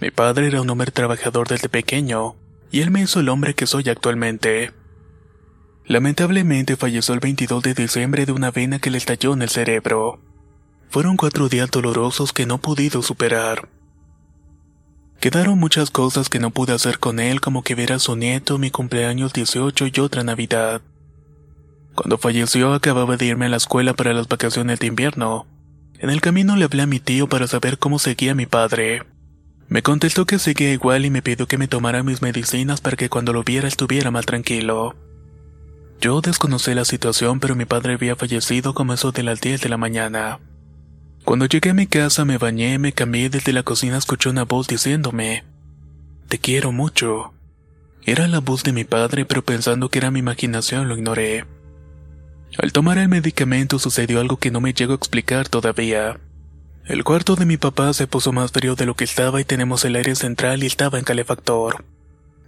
Mi padre era un hombre trabajador desde pequeño, y él me hizo el hombre que soy actualmente. Lamentablemente falleció el 22 de diciembre de una vena que le estalló en el cerebro. Fueron cuatro días dolorosos que no he podido superar. Quedaron muchas cosas que no pude hacer con él, como que ver a su nieto, mi cumpleaños 18 y otra Navidad. Cuando falleció acababa de irme a la escuela para las vacaciones de invierno. En el camino le hablé a mi tío para saber cómo seguía mi padre. Me contestó que seguía igual y me pidió que me tomara mis medicinas para que cuando lo viera estuviera más tranquilo. Yo desconocí la situación, pero mi padre había fallecido como eso de las 10 de la mañana. Cuando llegué a mi casa me bañé, me cambié y desde la cocina escuché una voz diciéndome, Te quiero mucho. Era la voz de mi padre, pero pensando que era mi imaginación lo ignoré. Al tomar el medicamento sucedió algo que no me llego a explicar todavía. El cuarto de mi papá se puso más frío de lo que estaba y tenemos el aire central y estaba en calefactor.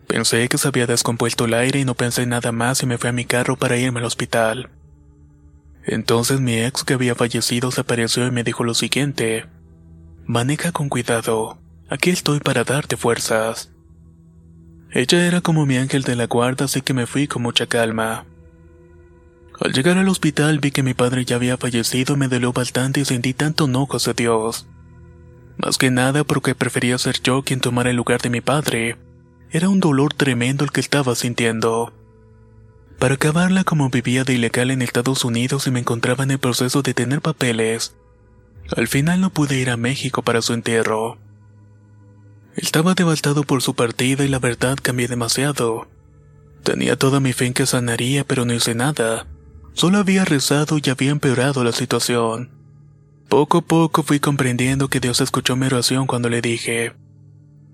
Pensé que se había descompuesto el aire y no pensé nada más y me fui a mi carro para irme al hospital. Entonces mi ex que había fallecido se apareció y me dijo lo siguiente. Maneja con cuidado. Aquí estoy para darte fuerzas. Ella era como mi ángel de la guarda, así que me fui con mucha calma. Al llegar al hospital vi que mi padre ya había fallecido, me dolió bastante y sentí tanto enojo hacia Dios. Más que nada porque prefería ser yo quien tomara el lugar de mi padre. Era un dolor tremendo el que estaba sintiendo. Para acabarla como vivía de ilegal en Estados Unidos y me encontraba en el proceso de tener papeles. Al final no pude ir a México para su entierro. Estaba devastado por su partida y la verdad cambié demasiado. Tenía toda mi fe en que sanaría, pero no hice nada. Solo había rezado y había empeorado la situación. Poco a poco fui comprendiendo que Dios escuchó mi oración cuando le dije,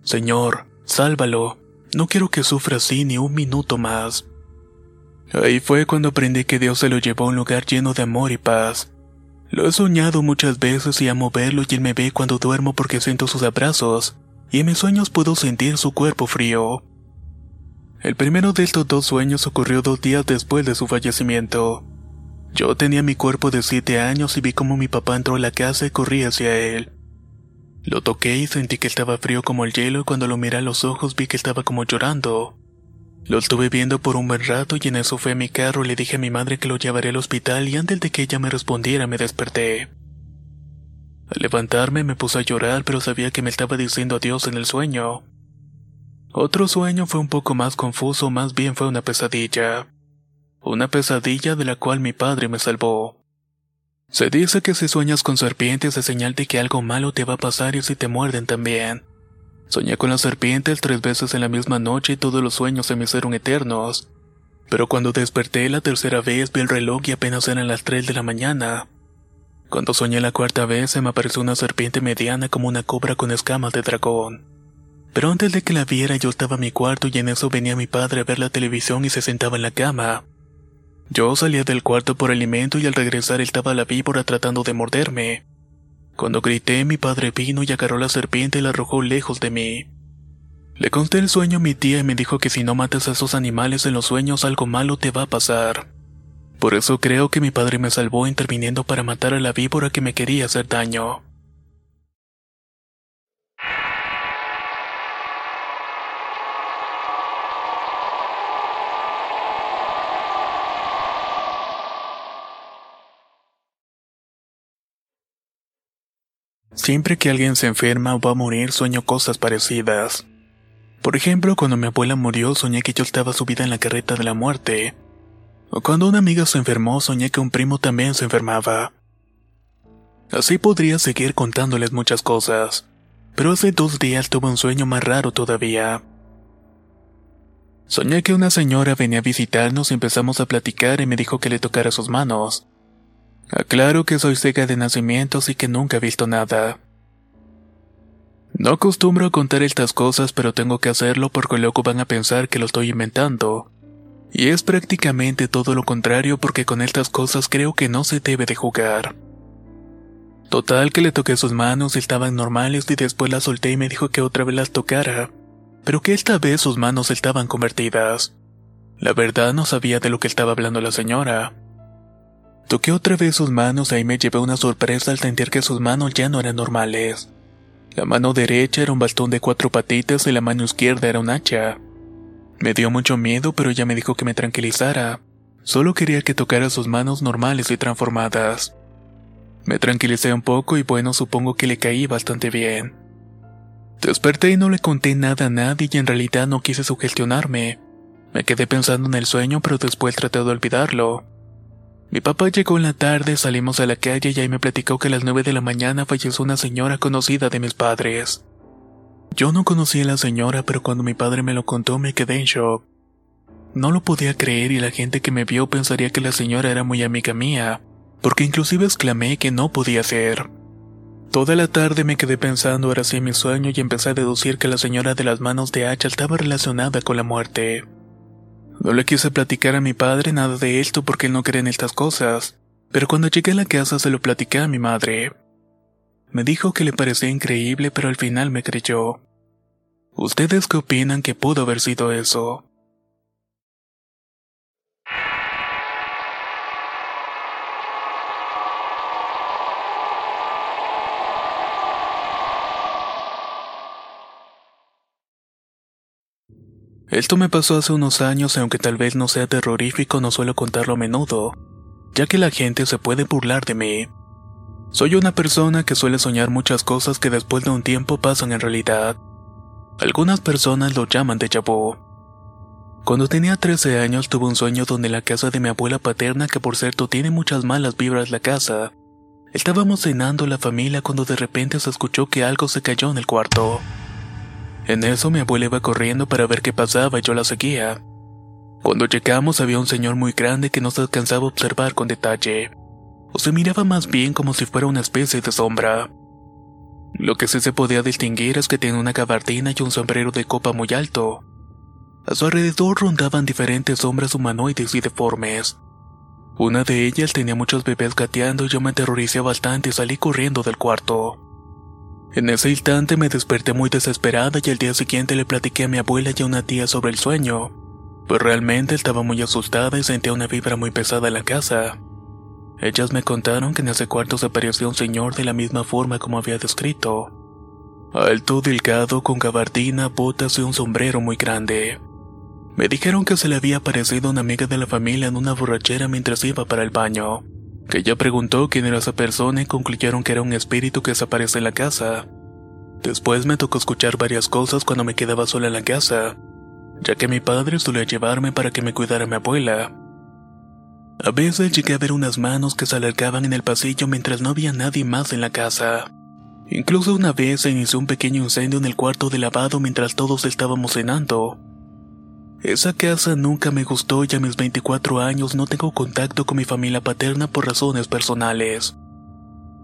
Señor, sálvalo, no quiero que sufra así ni un minuto más. Ahí fue cuando aprendí que Dios se lo llevó a un lugar lleno de amor y paz. Lo he soñado muchas veces y amo verlo y él me ve cuando duermo porque siento sus abrazos, y en mis sueños puedo sentir su cuerpo frío. El primero de estos dos sueños ocurrió dos días después de su fallecimiento. Yo tenía mi cuerpo de siete años y vi como mi papá entró a la casa y corrí hacia él. Lo toqué y sentí que estaba frío como el hielo y cuando lo miré a los ojos vi que estaba como llorando. Lo estuve viendo por un buen rato y en eso fue a mi carro y le dije a mi madre que lo llevaré al hospital y antes de que ella me respondiera me desperté. Al levantarme me puse a llorar pero sabía que me estaba diciendo adiós en el sueño. Otro sueño fue un poco más confuso, más bien fue una pesadilla. Una pesadilla de la cual mi padre me salvó. Se dice que si sueñas con serpientes es señal de que algo malo te va a pasar y si te muerden también. Soñé con las serpientes tres veces en la misma noche y todos los sueños se me hicieron eternos. Pero cuando desperté la tercera vez vi el reloj y apenas eran las 3 de la mañana. Cuando soñé la cuarta vez se me apareció una serpiente mediana como una cobra con escamas de dragón. Pero antes de que la viera yo estaba en mi cuarto y en eso venía mi padre a ver la televisión y se sentaba en la cama. Yo salía del cuarto por alimento y al regresar estaba la víbora tratando de morderme. Cuando grité mi padre vino y agarró la serpiente y la arrojó lejos de mí. Le conté el sueño a mi tía y me dijo que si no matas a esos animales en los sueños algo malo te va a pasar. Por eso creo que mi padre me salvó interviniendo para matar a la víbora que me quería hacer daño. Siempre que alguien se enferma o va a morir sueño cosas parecidas. Por ejemplo, cuando mi abuela murió soñé que yo estaba subida en la carreta de la muerte. O cuando una amiga se enfermó soñé que un primo también se enfermaba. Así podría seguir contándoles muchas cosas, pero hace dos días tuve un sueño más raro todavía. Soñé que una señora venía a visitarnos y empezamos a platicar y me dijo que le tocara sus manos. Aclaro que soy ciega de nacimiento y que nunca he visto nada. No acostumbro contar estas cosas, pero tengo que hacerlo porque luego van a pensar que lo estoy inventando. Y es prácticamente todo lo contrario porque con estas cosas creo que no se debe de jugar. Total que le toqué sus manos estaban normales y después las solté y me dijo que otra vez las tocara, pero que esta vez sus manos estaban convertidas. La verdad no sabía de lo que estaba hablando la señora. Toqué otra vez sus manos y ahí me llevé una sorpresa al sentir que sus manos ya no eran normales. La mano derecha era un bastón de cuatro patitas y la mano izquierda era un hacha. Me dio mucho miedo, pero ella me dijo que me tranquilizara. Solo quería que tocara sus manos normales y transformadas. Me tranquilicé un poco y bueno, supongo que le caí bastante bien. Desperté y no le conté nada a nadie y en realidad no quise sugestionarme. Me quedé pensando en el sueño, pero después traté de olvidarlo. Mi papá llegó en la tarde, salimos a la calle y ahí me platicó que a las nueve de la mañana falleció una señora conocida de mis padres. Yo no conocí a la señora, pero cuando mi padre me lo contó me quedé en shock. No lo podía creer y la gente que me vio pensaría que la señora era muy amiga mía, porque inclusive exclamé que no podía ser. Toda la tarde me quedé pensando ahora sí mi sueño y empecé a deducir que la señora de las manos de hacha estaba relacionada con la muerte. No le quise platicar a mi padre nada de esto porque no cree en estas cosas, pero cuando llegué a la casa se lo platicé a mi madre. Me dijo que le parecía increíble, pero al final me creyó. ¿Ustedes qué opinan que pudo haber sido eso? Esto me pasó hace unos años y aunque tal vez no sea terrorífico no suelo contarlo a menudo, ya que la gente se puede burlar de mí. Soy una persona que suele soñar muchas cosas que después de un tiempo pasan en realidad. Algunas personas lo llaman de vu. Cuando tenía 13 años tuve un sueño donde la casa de mi abuela paterna, que por cierto tiene muchas malas vibras la casa, estábamos cenando la familia cuando de repente se escuchó que algo se cayó en el cuarto. En eso mi abuela iba corriendo para ver qué pasaba y yo la seguía. Cuando llegamos había un señor muy grande que no se alcanzaba a observar con detalle, o se miraba más bien como si fuera una especie de sombra. Lo que sí se podía distinguir es que tenía una gabardina y un sombrero de copa muy alto. A su alrededor rondaban diferentes sombras humanoides y deformes. Una de ellas tenía muchos bebés gateando y yo me aterroricé bastante y salí corriendo del cuarto. En ese instante me desperté muy desesperada y al día siguiente le platiqué a mi abuela y a una tía sobre el sueño, pues realmente estaba muy asustada y sentía una vibra muy pesada en la casa. Ellas me contaron que en ese cuarto se apareció un señor de la misma forma como había descrito. Alto, delgado, con gabardina, botas y un sombrero muy grande. Me dijeron que se le había aparecido una amiga de la familia en una borrachera mientras iba para el baño que ella preguntó quién era esa persona y concluyeron que era un espíritu que desaparece en la casa. Después me tocó escuchar varias cosas cuando me quedaba sola en la casa, ya que mi padre solía llevarme para que me cuidara mi abuela. A veces llegué a ver unas manos que se alargaban en el pasillo mientras no había nadie más en la casa. Incluso una vez se inició un pequeño incendio en el cuarto de lavado mientras todos estábamos cenando. Esa casa nunca me gustó y a mis 24 años no tengo contacto con mi familia paterna por razones personales.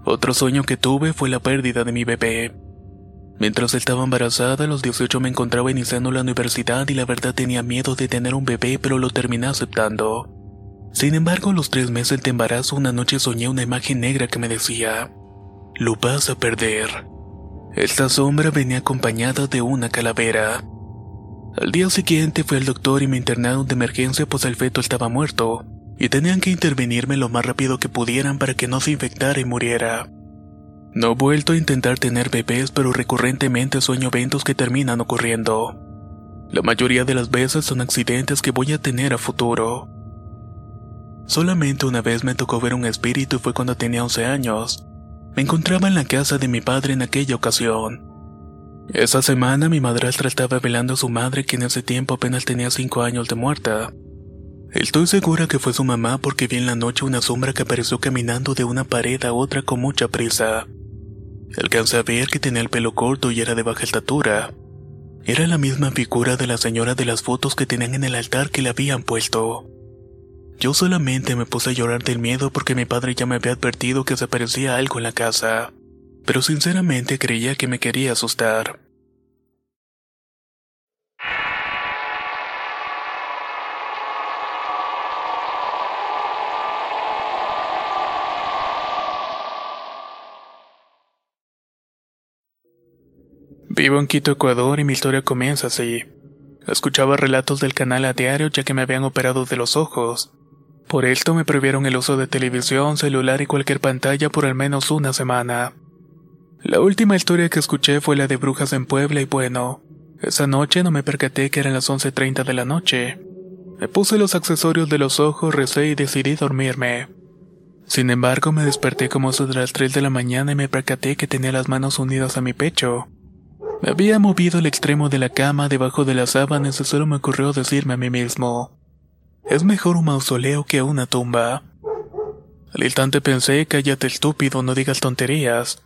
Otro sueño que tuve fue la pérdida de mi bebé. Mientras estaba embarazada, a los 18 me encontraba iniciando la universidad y la verdad tenía miedo de tener un bebé, pero lo terminé aceptando. Sin embargo, a los tres meses de embarazo, una noche soñé una imagen negra que me decía, lo vas a perder. Esta sombra venía acompañada de una calavera. Al día siguiente fue al doctor y me internaron de emergencia pues el feto estaba muerto, y tenían que intervenirme lo más rápido que pudieran para que no se infectara y muriera. No he vuelto a intentar tener bebés, pero recurrentemente sueño eventos que terminan ocurriendo. La mayoría de las veces son accidentes que voy a tener a futuro. Solamente una vez me tocó ver un espíritu y fue cuando tenía 11 años. Me encontraba en la casa de mi padre en aquella ocasión. Esa semana mi madrastra estaba velando a su madre que en ese tiempo apenas tenía cinco años de muerta. Estoy segura que fue su mamá porque vi en la noche una sombra que apareció caminando de una pared a otra con mucha prisa. Alcancé a ver que tenía el pelo corto y era de baja estatura. Era la misma figura de la señora de las fotos que tenían en el altar que le habían puesto. Yo solamente me puse a llorar del miedo porque mi padre ya me había advertido que se aparecía algo en la casa, pero sinceramente creía que me quería asustar. Vivo en Quito, Ecuador y mi historia comienza así. Escuchaba relatos del canal a diario ya que me habían operado de los ojos. Por esto me prohibieron el uso de televisión, celular y cualquier pantalla por al menos una semana. La última historia que escuché fue la de brujas en Puebla y bueno, esa noche no me percaté que eran las 11.30 de la noche. Me puse los accesorios de los ojos, recé y decidí dormirme. Sin embargo, me desperté como eso de las 3 de la mañana y me percaté que tenía las manos unidas a mi pecho. Me había movido el extremo de la cama debajo de las sábanas y solo me ocurrió decirme a mí mismo, es mejor un mausoleo que una tumba. Al instante pensé, cállate estúpido, no digas tonterías.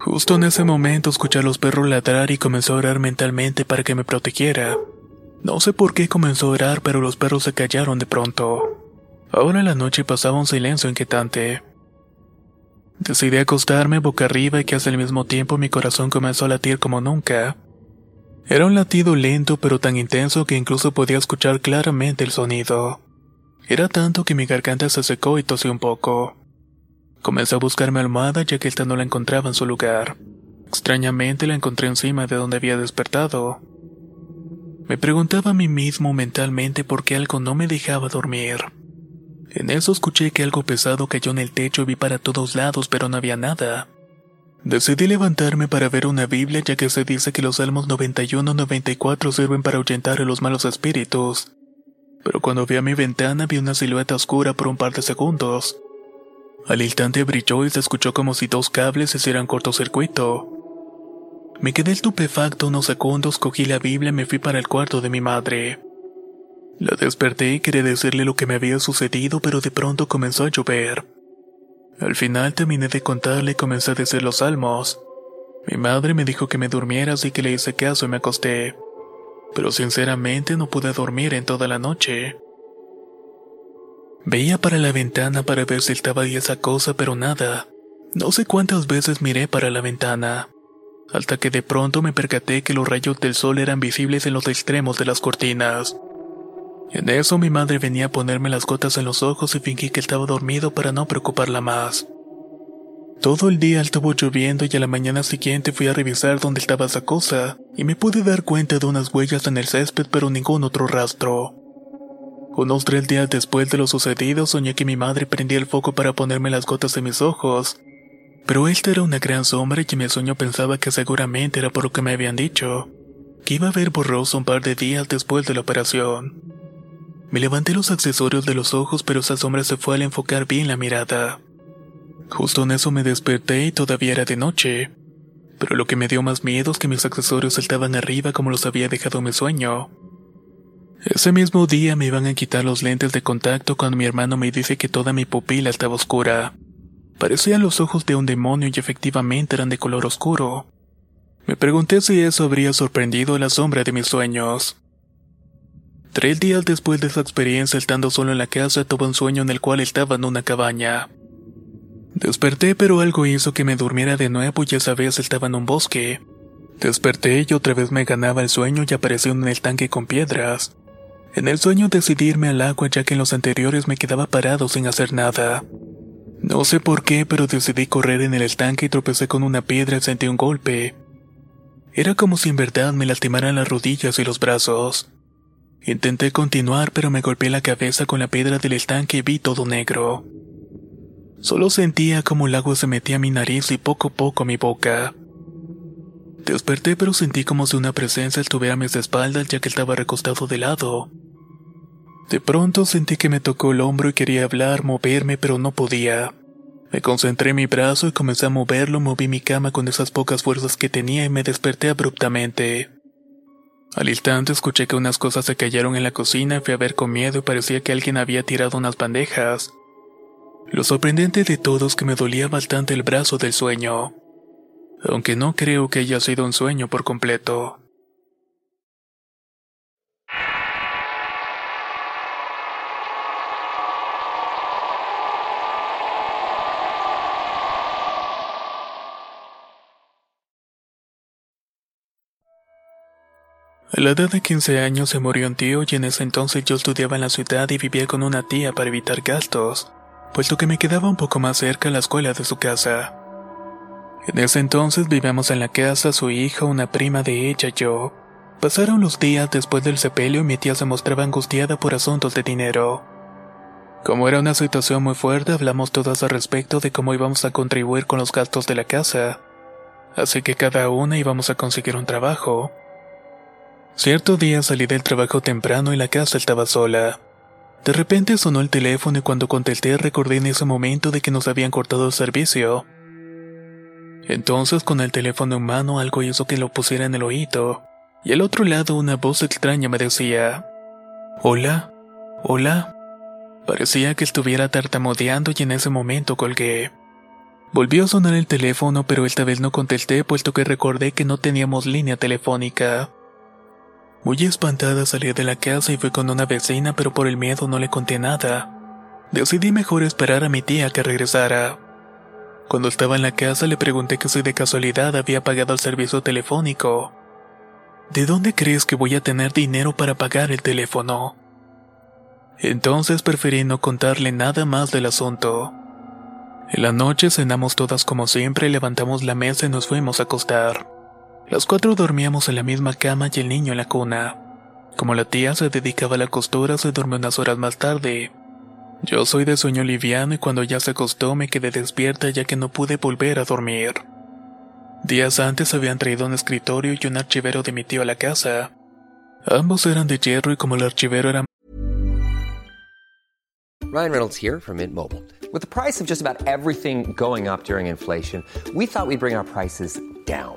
Justo en ese momento escuché a los perros ladrar y comenzó a orar mentalmente para que me protegiera. No sé por qué comenzó a orar, pero los perros se callaron de pronto. Ahora la noche pasaba un silencio inquietante. Decidí acostarme boca arriba y que al mismo tiempo mi corazón comenzó a latir como nunca. Era un latido lento pero tan intenso que incluso podía escuchar claramente el sonido. Era tanto que mi garganta se secó y tosí un poco. Comencé a buscar mi almohada ya que esta no la encontraba en su lugar. Extrañamente la encontré encima de donde había despertado. Me preguntaba a mí mismo mentalmente por qué algo no me dejaba dormir. En eso escuché que algo pesado cayó en el techo y vi para todos lados, pero no había nada. Decidí levantarme para ver una Biblia ya que se dice que los Salmos 91 y 94 sirven para ahuyentar a los malos espíritus. Pero cuando vi a mi ventana vi una silueta oscura por un par de segundos. Al instante brilló y se escuchó como si dos cables hicieran cortocircuito. Me quedé estupefacto unos segundos, cogí la Biblia y me fui para el cuarto de mi madre. La desperté y quería decirle lo que me había sucedido, pero de pronto comenzó a llover. Al final terminé de contarle y comencé a decir los salmos. Mi madre me dijo que me durmiera, así que le hice caso y me acosté. Pero sinceramente no pude dormir en toda la noche. Veía para la ventana para ver si estaba ahí esa cosa, pero nada. No sé cuántas veces miré para la ventana, hasta que de pronto me percaté que los rayos del sol eran visibles en los extremos de las cortinas. En eso mi madre venía a ponerme las gotas en los ojos y fingí que estaba dormido para no preocuparla más. Todo el día estuvo lloviendo y a la mañana siguiente fui a revisar dónde estaba esa cosa y me pude dar cuenta de unas huellas en el césped pero ningún otro rastro. Unos tres días después de lo sucedido soñé que mi madre prendía el foco para ponerme las gotas en mis ojos, pero esta era una gran sombra y en mi sueño pensaba que seguramente era por lo que me habían dicho, que iba a ver borroso un par de días después de la operación. Me levanté los accesorios de los ojos, pero esa sombra se fue al enfocar bien la mirada. Justo en eso me desperté y todavía era de noche. Pero lo que me dio más miedo es que mis accesorios saltaban arriba como los había dejado mi sueño. Ese mismo día me iban a quitar los lentes de contacto cuando mi hermano me dice que toda mi pupila estaba oscura. Parecían los ojos de un demonio y efectivamente eran de color oscuro. Me pregunté si eso habría sorprendido la sombra de mis sueños. Tres días después de esa experiencia estando solo en la casa tuve un sueño en el cual estaba en una cabaña. Desperté pero algo hizo que me durmiera de nuevo y esa vez estaba en un bosque. Desperté y otra vez me ganaba el sueño y apareció en el tanque con piedras. En el sueño decidí irme al agua ya que en los anteriores me quedaba parado sin hacer nada. No sé por qué, pero decidí correr en el estanque y tropecé con una piedra y sentí un golpe. Era como si en verdad me lastimaran las rodillas y los brazos. Intenté continuar, pero me golpeé la cabeza con la piedra del estanque y vi todo negro. Solo sentía como el agua se metía a mi nariz y poco a poco a mi boca. Desperté pero sentí como si una presencia estuviera a mis espaldas ya que estaba recostado de lado. De pronto sentí que me tocó el hombro y quería hablar, moverme, pero no podía. Me concentré en mi brazo y comencé a moverlo, moví mi cama con esas pocas fuerzas que tenía y me desperté abruptamente. Al instante escuché que unas cosas se cayeron en la cocina y fui a ver con miedo y parecía que alguien había tirado unas bandejas. Lo sorprendente de todo es que me dolía bastante el brazo del sueño, aunque no creo que haya sido un sueño por completo. A la edad de 15 años se murió un tío y en ese entonces yo estudiaba en la ciudad y vivía con una tía para evitar gastos, puesto que me quedaba un poco más cerca a la escuela de su casa. Ese entonces vivíamos en la casa su hija, una prima de ella y yo. Pasaron los días después del sepelio y mi tía se mostraba angustiada por asuntos de dinero. Como era una situación muy fuerte, hablamos todas al respecto de cómo íbamos a contribuir con los gastos de la casa. Así que cada una íbamos a conseguir un trabajo. Cierto día salí del trabajo temprano y la casa estaba sola. De repente sonó el teléfono y cuando contesté recordé en ese momento de que nos habían cortado el servicio. Entonces con el teléfono en mano algo hizo que lo pusiera en el oído, y al otro lado una voz extraña me decía, Hola, hola. Parecía que estuviera tartamudeando y en ese momento colgué. Volvió a sonar el teléfono pero esta vez no contesté puesto que recordé que no teníamos línea telefónica. Muy espantada salí de la casa y fui con una vecina, pero por el miedo no le conté nada. Decidí mejor esperar a mi tía que regresara. Cuando estaba en la casa le pregunté que si de casualidad había pagado el servicio telefónico. ¿De dónde crees que voy a tener dinero para pagar el teléfono? Entonces preferí no contarle nada más del asunto. En la noche cenamos todas como siempre, levantamos la mesa y nos fuimos a acostar. Los cuatro dormíamos en la misma cama y el niño en la cuna. Como la tía se dedicaba a la costura, se durmió unas horas más tarde. Yo soy de sueño liviano y cuando ya se acostó me quedé despierta ya que no pude volver a dormir. Días antes habían traído un escritorio y un archivero de mi tío a la casa. Ambos eran de hierro y como el archivero era Ryan Reynolds here from Mint Mobile. With the price of just about everything going up during inflation, we thought we'd bring our prices down.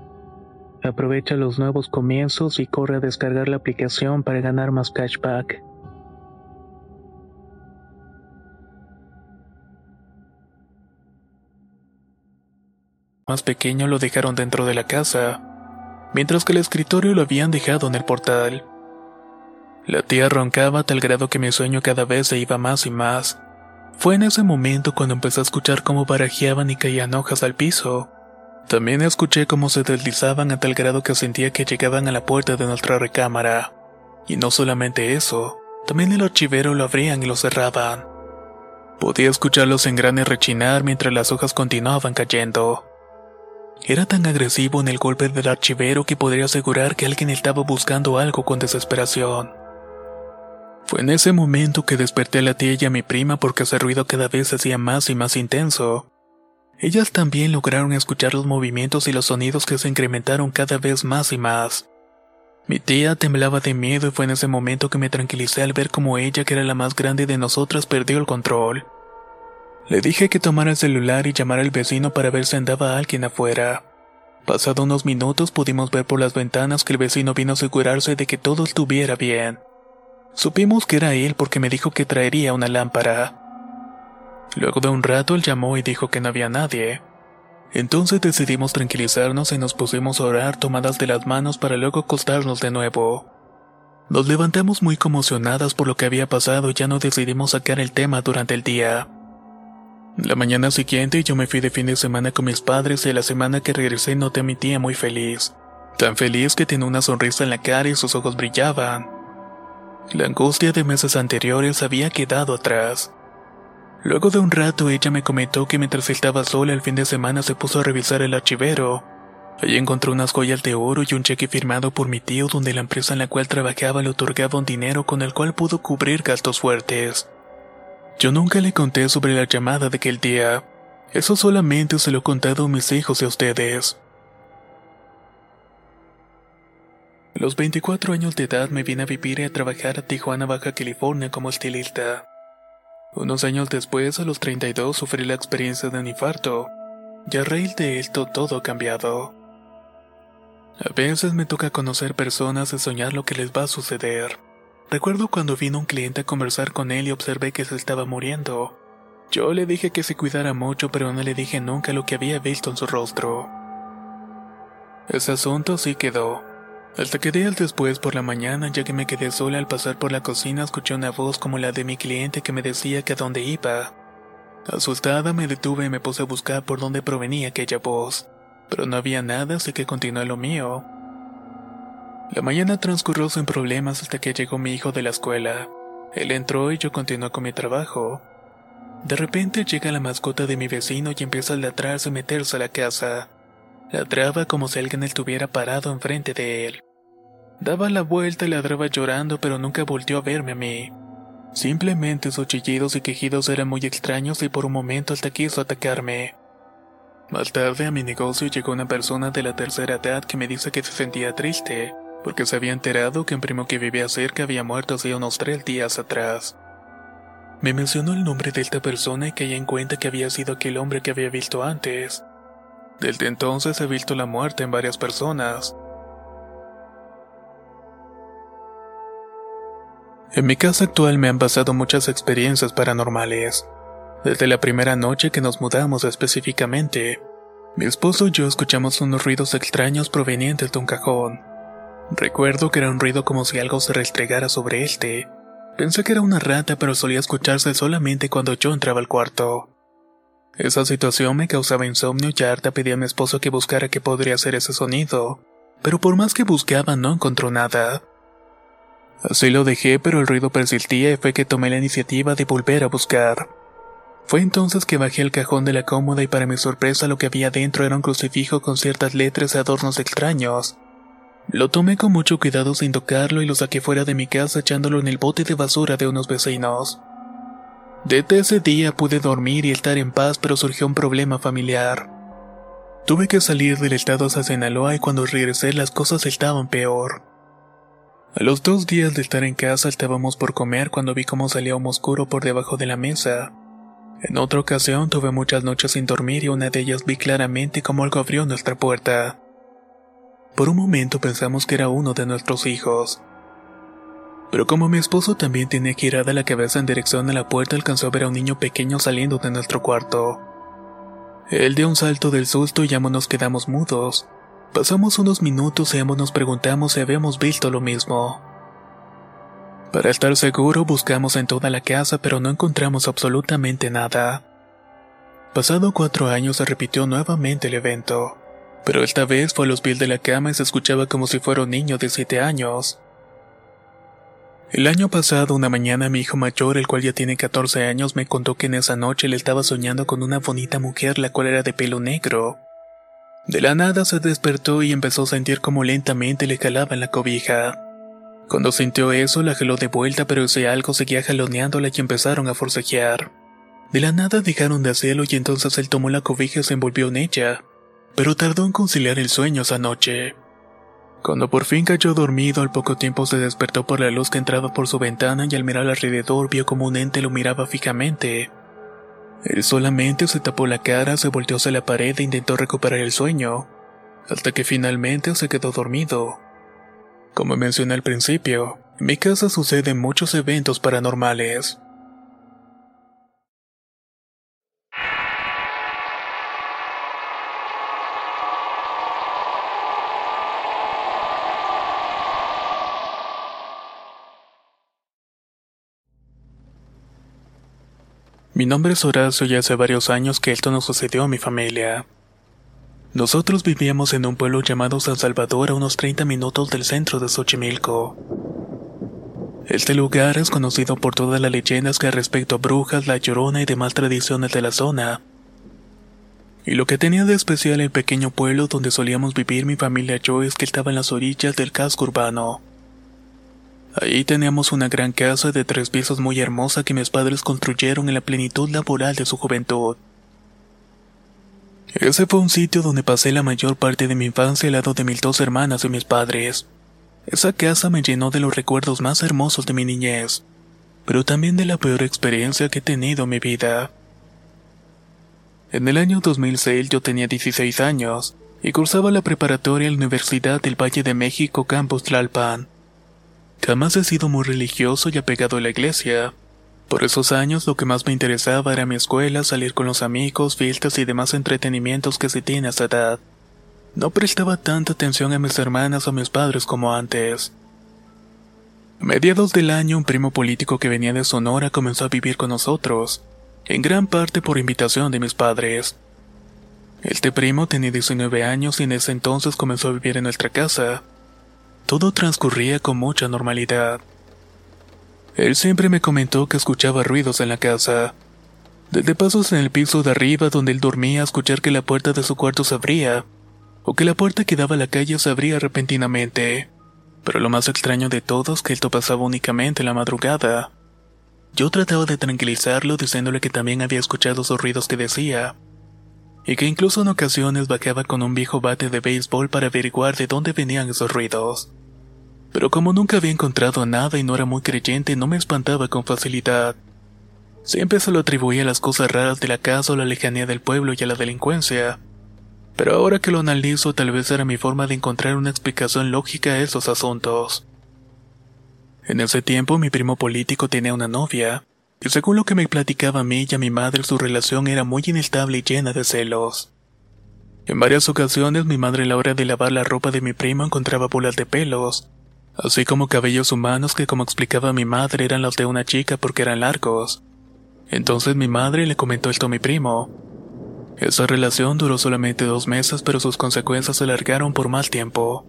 Aprovecha los nuevos comienzos y corre a descargar la aplicación para ganar más cashback. Más pequeño lo dejaron dentro de la casa, mientras que el escritorio lo habían dejado en el portal. La tía roncaba a tal grado que mi sueño cada vez se iba más y más. Fue en ese momento cuando empecé a escuchar cómo barajeaban y caían hojas al piso. También escuché cómo se deslizaban a tal grado que sentía que llegaban a la puerta de nuestra recámara. Y no solamente eso, también el archivero lo abrían y lo cerraban. Podía escuchar los engranes rechinar mientras las hojas continuaban cayendo. Era tan agresivo en el golpe del archivero que podría asegurar que alguien estaba buscando algo con desesperación. Fue en ese momento que desperté a la tía y a mi prima porque ese ruido cada vez se hacía más y más intenso. Ellas también lograron escuchar los movimientos y los sonidos que se incrementaron cada vez más y más. Mi tía temblaba de miedo y fue en ese momento que me tranquilicé al ver cómo ella, que era la más grande de nosotras, perdió el control. Le dije que tomara el celular y llamara al vecino para ver si andaba alguien afuera. Pasado unos minutos pudimos ver por las ventanas que el vecino vino a asegurarse de que todo estuviera bien. Supimos que era él porque me dijo que traería una lámpara. Luego de un rato él llamó y dijo que no había nadie. Entonces decidimos tranquilizarnos y nos pusimos a orar tomadas de las manos para luego acostarnos de nuevo. Nos levantamos muy conmocionadas por lo que había pasado y ya no decidimos sacar el tema durante el día. La mañana siguiente yo me fui de fin de semana con mis padres y la semana que regresé noté a mi tía muy feliz. Tan feliz que tenía una sonrisa en la cara y sus ojos brillaban. La angustia de meses anteriores había quedado atrás. Luego de un rato ella me comentó que mientras estaba sola el fin de semana se puso a revisar el archivero. Allí encontró unas joyas de oro y un cheque firmado por mi tío donde la empresa en la cual trabajaba le otorgaba un dinero con el cual pudo cubrir gastos fuertes. Yo nunca le conté sobre la llamada de aquel día. Eso solamente se lo he contado a mis hijos y a ustedes. A los 24 años de edad me vine a vivir y a trabajar a Tijuana, Baja California como estilista. Unos años después, a los 32, sufrí la experiencia de un infarto, y a raíz de esto todo ha cambiado. A veces me toca conocer personas y soñar lo que les va a suceder. Recuerdo cuando vino un cliente a conversar con él y observé que se estaba muriendo. Yo le dije que se cuidara mucho, pero no le dije nunca lo que había visto en su rostro. Ese asunto sí quedó. Hasta que días después por la mañana, ya que me quedé sola al pasar por la cocina, escuché una voz como la de mi cliente que me decía que a dónde iba. Asustada me detuve y me puse a buscar por dónde provenía aquella voz, pero no había nada, así que continué lo mío. La mañana transcurrió sin problemas hasta que llegó mi hijo de la escuela. Él entró y yo continué con mi trabajo. De repente llega la mascota de mi vecino y empieza a ladrarse y meterse a la casa. Ladraba como si alguien estuviera parado enfrente de él. Daba la vuelta y ladraba llorando, pero nunca volvió a verme a mí. Simplemente sus chillidos y quejidos eran muy extraños y por un momento hasta quiso atacarme. Más tarde a mi negocio llegó una persona de la tercera edad que me dice que se sentía triste, porque se había enterado que un primo que vivía cerca había muerto hace unos tres días atrás. Me mencionó el nombre de esta persona y caí en cuenta que había sido aquel hombre que había visto antes. Desde entonces he visto la muerte en varias personas. En mi casa actual me han pasado muchas experiencias paranormales. Desde la primera noche que nos mudamos específicamente, mi esposo y yo escuchamos unos ruidos extraños provenientes de un cajón. Recuerdo que era un ruido como si algo se restregara sobre este. Pensé que era una rata, pero solía escucharse solamente cuando yo entraba al cuarto. Esa situación me causaba insomnio y harta pedí a mi esposo que buscara qué podría ser ese sonido, pero por más que buscaba no encontró nada. Así lo dejé, pero el ruido persistía y fue que tomé la iniciativa de volver a buscar. Fue entonces que bajé el cajón de la cómoda y para mi sorpresa lo que había dentro era un crucifijo con ciertas letras y adornos extraños. Lo tomé con mucho cuidado sin tocarlo y lo saqué fuera de mi casa echándolo en el bote de basura de unos vecinos. Desde ese día pude dormir y estar en paz, pero surgió un problema familiar. Tuve que salir del estado hacia Sinaloa y cuando regresé las cosas estaban peor. A los dos días de estar en casa estábamos por comer cuando vi cómo salía un oscuro por debajo de la mesa. En otra ocasión tuve muchas noches sin dormir y una de ellas vi claramente cómo algo abrió nuestra puerta. Por un momento pensamos que era uno de nuestros hijos. Pero como mi esposo también tenía girada la cabeza en dirección a la puerta, alcanzó a ver a un niño pequeño saliendo de nuestro cuarto. Él dio un salto del susto y ambos nos quedamos mudos. Pasamos unos minutos y ambos nos preguntamos si habíamos visto lo mismo. Para estar seguro buscamos en toda la casa pero no encontramos absolutamente nada. Pasado cuatro años se repitió nuevamente el evento, pero esta vez fue a los pies de la cama y se escuchaba como si fuera un niño de siete años. El año pasado, una mañana, mi hijo mayor, el cual ya tiene 14 años, me contó que en esa noche le estaba soñando con una bonita mujer, la cual era de pelo negro. De la nada se despertó y empezó a sentir como lentamente le jalaba en la cobija. Cuando sintió eso, la jaló de vuelta, pero ese algo seguía jaloneándola y empezaron a forcejear. De la nada dejaron de hacerlo y entonces él tomó la cobija y se envolvió en ella, pero tardó en conciliar el sueño esa noche. Cuando por fin cayó dormido, al poco tiempo se despertó por la luz que entraba por su ventana y al mirar alrededor vio como un ente lo miraba fijamente. Él solamente se tapó la cara, se volteó hacia la pared e intentó recuperar el sueño, hasta que finalmente se quedó dormido. Como mencioné al principio, en mi casa suceden muchos eventos paranormales. Mi nombre es Horacio y hace varios años que esto nos sucedió a mi familia. Nosotros vivíamos en un pueblo llamado San Salvador a unos 30 minutos del centro de Xochimilco. Este lugar es conocido por todas las leyendas que respecto a brujas, la llorona y demás tradiciones de la zona. Y lo que tenía de especial el pequeño pueblo donde solíamos vivir mi familia y yo es que estaba en las orillas del casco urbano. Ahí teníamos una gran casa de tres pisos muy hermosa que mis padres construyeron en la plenitud laboral de su juventud. Ese fue un sitio donde pasé la mayor parte de mi infancia al lado de mis dos hermanas y mis padres. Esa casa me llenó de los recuerdos más hermosos de mi niñez, pero también de la peor experiencia que he tenido en mi vida. En el año 2006 yo tenía 16 años y cursaba la preparatoria en la Universidad del Valle de México Campus Tlalpan. Jamás he sido muy religioso y apegado a la iglesia. Por esos años lo que más me interesaba era mi escuela, salir con los amigos, fiestas y demás entretenimientos que se tiene a esa edad. No prestaba tanta atención a mis hermanas o a mis padres como antes. A mediados del año, un primo político que venía de Sonora comenzó a vivir con nosotros, en gran parte por invitación de mis padres. Este primo tenía 19 años y en ese entonces comenzó a vivir en nuestra casa. Todo transcurría con mucha normalidad. Él siempre me comentó que escuchaba ruidos en la casa. Desde pasos en el piso de arriba donde él dormía a escuchar que la puerta de su cuarto se abría, o que la puerta que daba a la calle se abría repentinamente. Pero lo más extraño de todo es que esto pasaba únicamente en la madrugada. Yo trataba de tranquilizarlo diciéndole que también había escuchado esos ruidos que decía, y que incluso en ocasiones bajaba con un viejo bate de béisbol para averiguar de dónde venían esos ruidos. Pero como nunca había encontrado nada y no era muy creyente, no me espantaba con facilidad. Siempre se lo atribuía a las cosas raras de la casa o la lejanía del pueblo y a la delincuencia. Pero ahora que lo analizo, tal vez era mi forma de encontrar una explicación lógica a esos asuntos. En ese tiempo, mi primo político tenía una novia, y según lo que me platicaba a mí y a mi madre, su relación era muy inestable y llena de celos. En varias ocasiones, mi madre a la hora de lavar la ropa de mi primo encontraba bolas de pelos, así como cabellos humanos que como explicaba mi madre eran los de una chica porque eran largos. Entonces mi madre le comentó esto a mi primo. Esa relación duró solamente dos meses pero sus consecuencias se alargaron por más tiempo.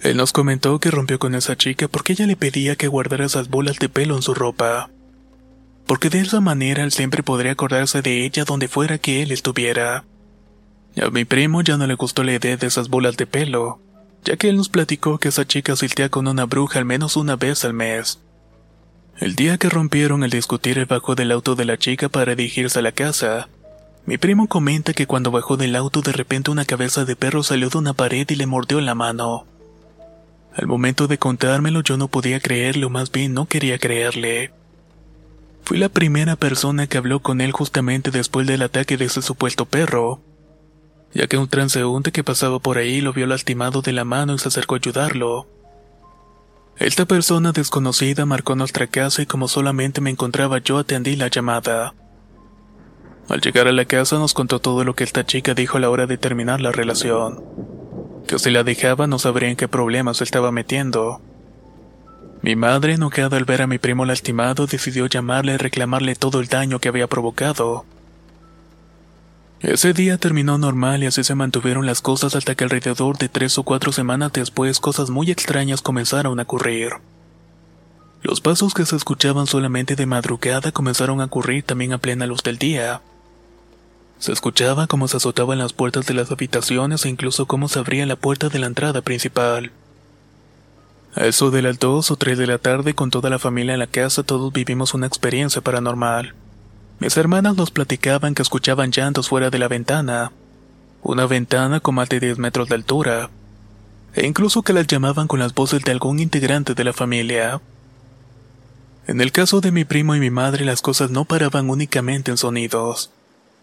Él nos comentó que rompió con esa chica porque ella le pedía que guardara esas bolas de pelo en su ropa. Porque de esa manera él siempre podría acordarse de ella donde fuera que él estuviera. A mi primo ya no le gustó la idea de esas bolas de pelo, ya que él nos platicó que esa chica siltea con una bruja al menos una vez al mes. El día que rompieron al discutir el bajó del auto de la chica para dirigirse a la casa. Mi primo comenta que cuando bajó del auto de repente una cabeza de perro salió de una pared y le mordió en la mano. Al momento de contármelo yo no podía creerlo, más bien no quería creerle. Fui la primera persona que habló con él justamente después del ataque de ese supuesto perro ya que un transeúnte que pasaba por ahí lo vio lastimado de la mano y se acercó a ayudarlo. Esta persona desconocida marcó nuestra casa y como solamente me encontraba yo atendí la llamada. Al llegar a la casa nos contó todo lo que esta chica dijo a la hora de terminar la relación. Que si la dejaba no sabría en qué problemas se estaba metiendo. Mi madre, enojada al ver a mi primo lastimado, decidió llamarle y reclamarle todo el daño que había provocado. Ese día terminó normal y así se mantuvieron las cosas hasta que alrededor de tres o cuatro semanas después cosas muy extrañas comenzaron a ocurrir. Los pasos que se escuchaban solamente de madrugada comenzaron a ocurrir también a plena luz del día. Se escuchaba cómo se azotaban las puertas de las habitaciones e incluso cómo se abría la puerta de la entrada principal. A eso de las dos o tres de la tarde con toda la familia en la casa todos vivimos una experiencia paranormal. Mis hermanas nos platicaban que escuchaban llantos fuera de la ventana, una ventana con más de 10 metros de altura, e incluso que las llamaban con las voces de algún integrante de la familia. En el caso de mi primo y mi madre las cosas no paraban únicamente en sonidos.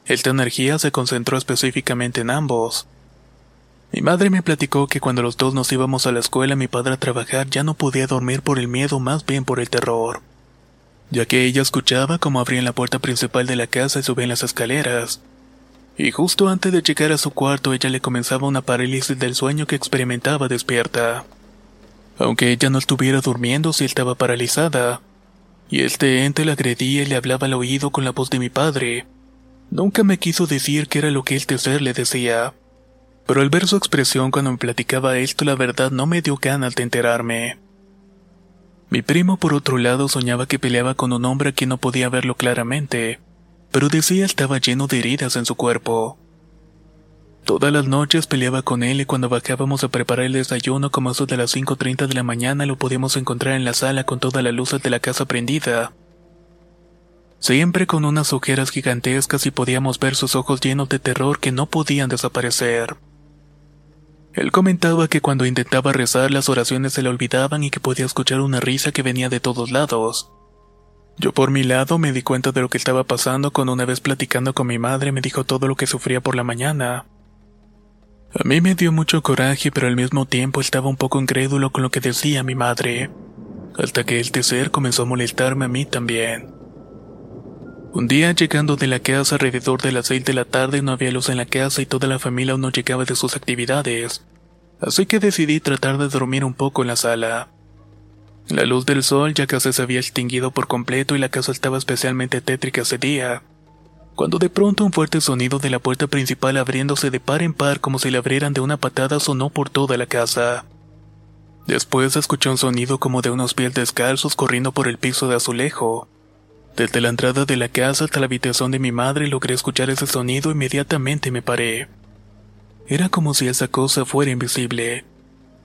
Esta energía se concentró específicamente en ambos. Mi madre me platicó que cuando los dos nos íbamos a la escuela mi padre a trabajar ya no podía dormir por el miedo más bien por el terror ya que ella escuchaba cómo abrían la puerta principal de la casa y subían las escaleras. Y justo antes de llegar a su cuarto ella le comenzaba una parálisis del sueño que experimentaba despierta. Aunque ella no estuviera durmiendo, sí estaba paralizada. Y este ente la agredía y le hablaba al oído con la voz de mi padre. Nunca me quiso decir qué era lo que este ser le decía. Pero al ver su expresión cuando me platicaba esto, la verdad no me dio ganas de enterarme. Mi primo por otro lado soñaba que peleaba con un hombre que no podía verlo claramente, pero decía estaba lleno de heridas en su cuerpo. Todas las noches peleaba con él y cuando bajábamos a preparar el desayuno como eso de las 5.30 de la mañana lo podíamos encontrar en la sala con todas las luces de la casa prendida. Siempre con unas ojeras gigantescas y podíamos ver sus ojos llenos de terror que no podían desaparecer. Él comentaba que cuando intentaba rezar las oraciones se le olvidaban y que podía escuchar una risa que venía de todos lados. Yo por mi lado me di cuenta de lo que estaba pasando cuando una vez platicando con mi madre me dijo todo lo que sufría por la mañana. A mí me dio mucho coraje pero al mismo tiempo estaba un poco incrédulo con lo que decía mi madre, hasta que este ser comenzó a molestarme a mí también. Un día llegando de la casa alrededor de las seis de la tarde no había luz en la casa y toda la familia aún no llegaba de sus actividades, así que decidí tratar de dormir un poco en la sala. La luz del sol ya casi se había extinguido por completo y la casa estaba especialmente tétrica ese día, cuando de pronto un fuerte sonido de la puerta principal abriéndose de par en par como si la abrieran de una patada sonó por toda la casa. Después escuché un sonido como de unos pies descalzos corriendo por el piso de azulejo. Desde la entrada de la casa hasta la habitación de mi madre logré escuchar ese sonido e inmediatamente me paré. Era como si esa cosa fuera invisible.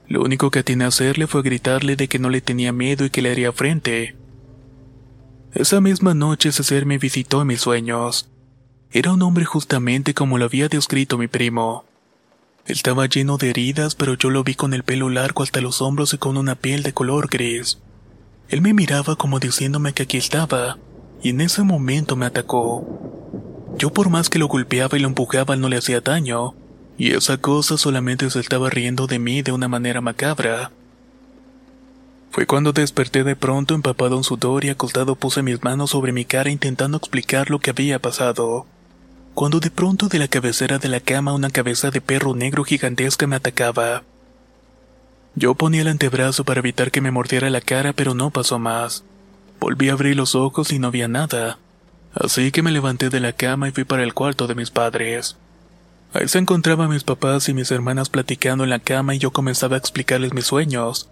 Lo único que atiné a hacerle fue gritarle de que no le tenía miedo y que le haría frente. Esa misma noche ese ser me visitó en mis sueños. Era un hombre justamente como lo había descrito mi primo. Estaba lleno de heridas, pero yo lo vi con el pelo largo hasta los hombros y con una piel de color gris. Él me miraba como diciéndome que aquí estaba, y en ese momento me atacó. Yo por más que lo golpeaba y lo empujaba no le hacía daño, y esa cosa solamente se estaba riendo de mí de una manera macabra. Fue cuando desperté de pronto empapado en sudor y acostado puse mis manos sobre mi cara intentando explicar lo que había pasado. Cuando de pronto de la cabecera de la cama una cabeza de perro negro gigantesca me atacaba. Yo ponía el antebrazo para evitar que me mordiera la cara pero no pasó más. Volví a abrir los ojos y no había nada. Así que me levanté de la cama y fui para el cuarto de mis padres. Ahí se encontraban mis papás y mis hermanas platicando en la cama y yo comenzaba a explicarles mis sueños.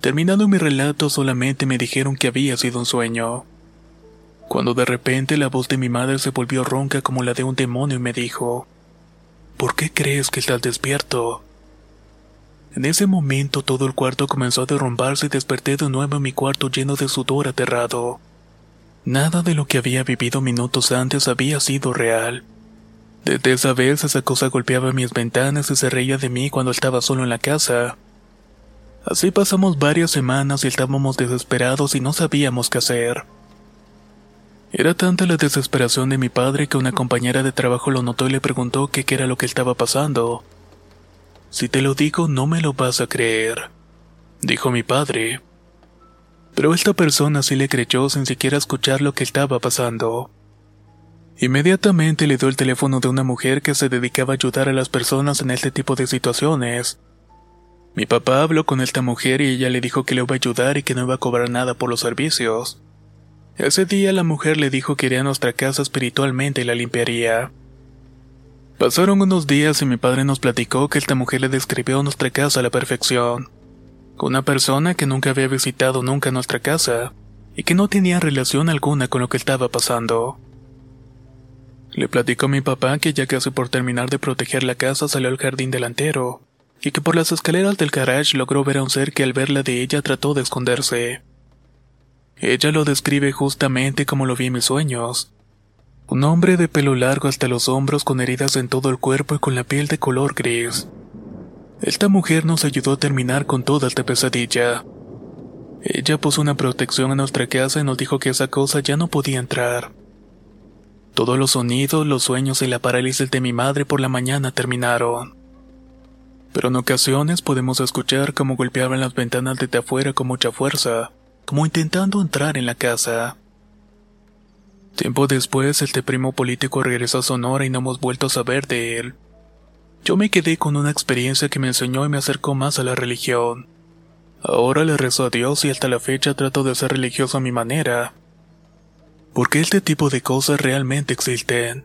Terminando mi relato solamente me dijeron que había sido un sueño. Cuando de repente la voz de mi madre se volvió ronca como la de un demonio y me dijo, ¿Por qué crees que estás despierto? En ese momento todo el cuarto comenzó a derrumbarse y desperté de nuevo en mi cuarto lleno de sudor aterrado. Nada de lo que había vivido minutos antes había sido real. Desde esa vez esa cosa golpeaba mis ventanas y se reía de mí cuando estaba solo en la casa. Así pasamos varias semanas y estábamos desesperados y no sabíamos qué hacer. Era tanta la desesperación de mi padre que una compañera de trabajo lo notó y le preguntó qué era lo que estaba pasando. Si te lo digo no me lo vas a creer, dijo mi padre. Pero esta persona sí le creyó sin siquiera escuchar lo que estaba pasando. Inmediatamente le dio el teléfono de una mujer que se dedicaba a ayudar a las personas en este tipo de situaciones. Mi papá habló con esta mujer y ella le dijo que le iba a ayudar y que no iba a cobrar nada por los servicios. Ese día la mujer le dijo que iría a nuestra casa espiritualmente y la limpiaría. Pasaron unos días y mi padre nos platicó que esta mujer le describió nuestra casa a la perfección. Una persona que nunca había visitado nunca nuestra casa y que no tenía relación alguna con lo que estaba pasando. Le platicó a mi papá que ya casi por terminar de proteger la casa salió al jardín delantero y que por las escaleras del garage logró ver a un ser que al verla de ella trató de esconderse. Ella lo describe justamente como lo vi en mis sueños. Un hombre de pelo largo hasta los hombros con heridas en todo el cuerpo y con la piel de color gris. Esta mujer nos ayudó a terminar con toda esta pesadilla. Ella puso una protección en nuestra casa y nos dijo que esa cosa ya no podía entrar. Todos los sonidos, los sueños y la parálisis de mi madre por la mañana terminaron. Pero en ocasiones podemos escuchar cómo golpeaban las ventanas desde afuera con mucha fuerza, como intentando entrar en la casa. Tiempo después, este primo político regresó a Sonora y no hemos vuelto a saber de él. Yo me quedé con una experiencia que me enseñó y me acercó más a la religión. Ahora le rezo a Dios y hasta la fecha trato de ser religioso a mi manera. Porque este tipo de cosas realmente existen.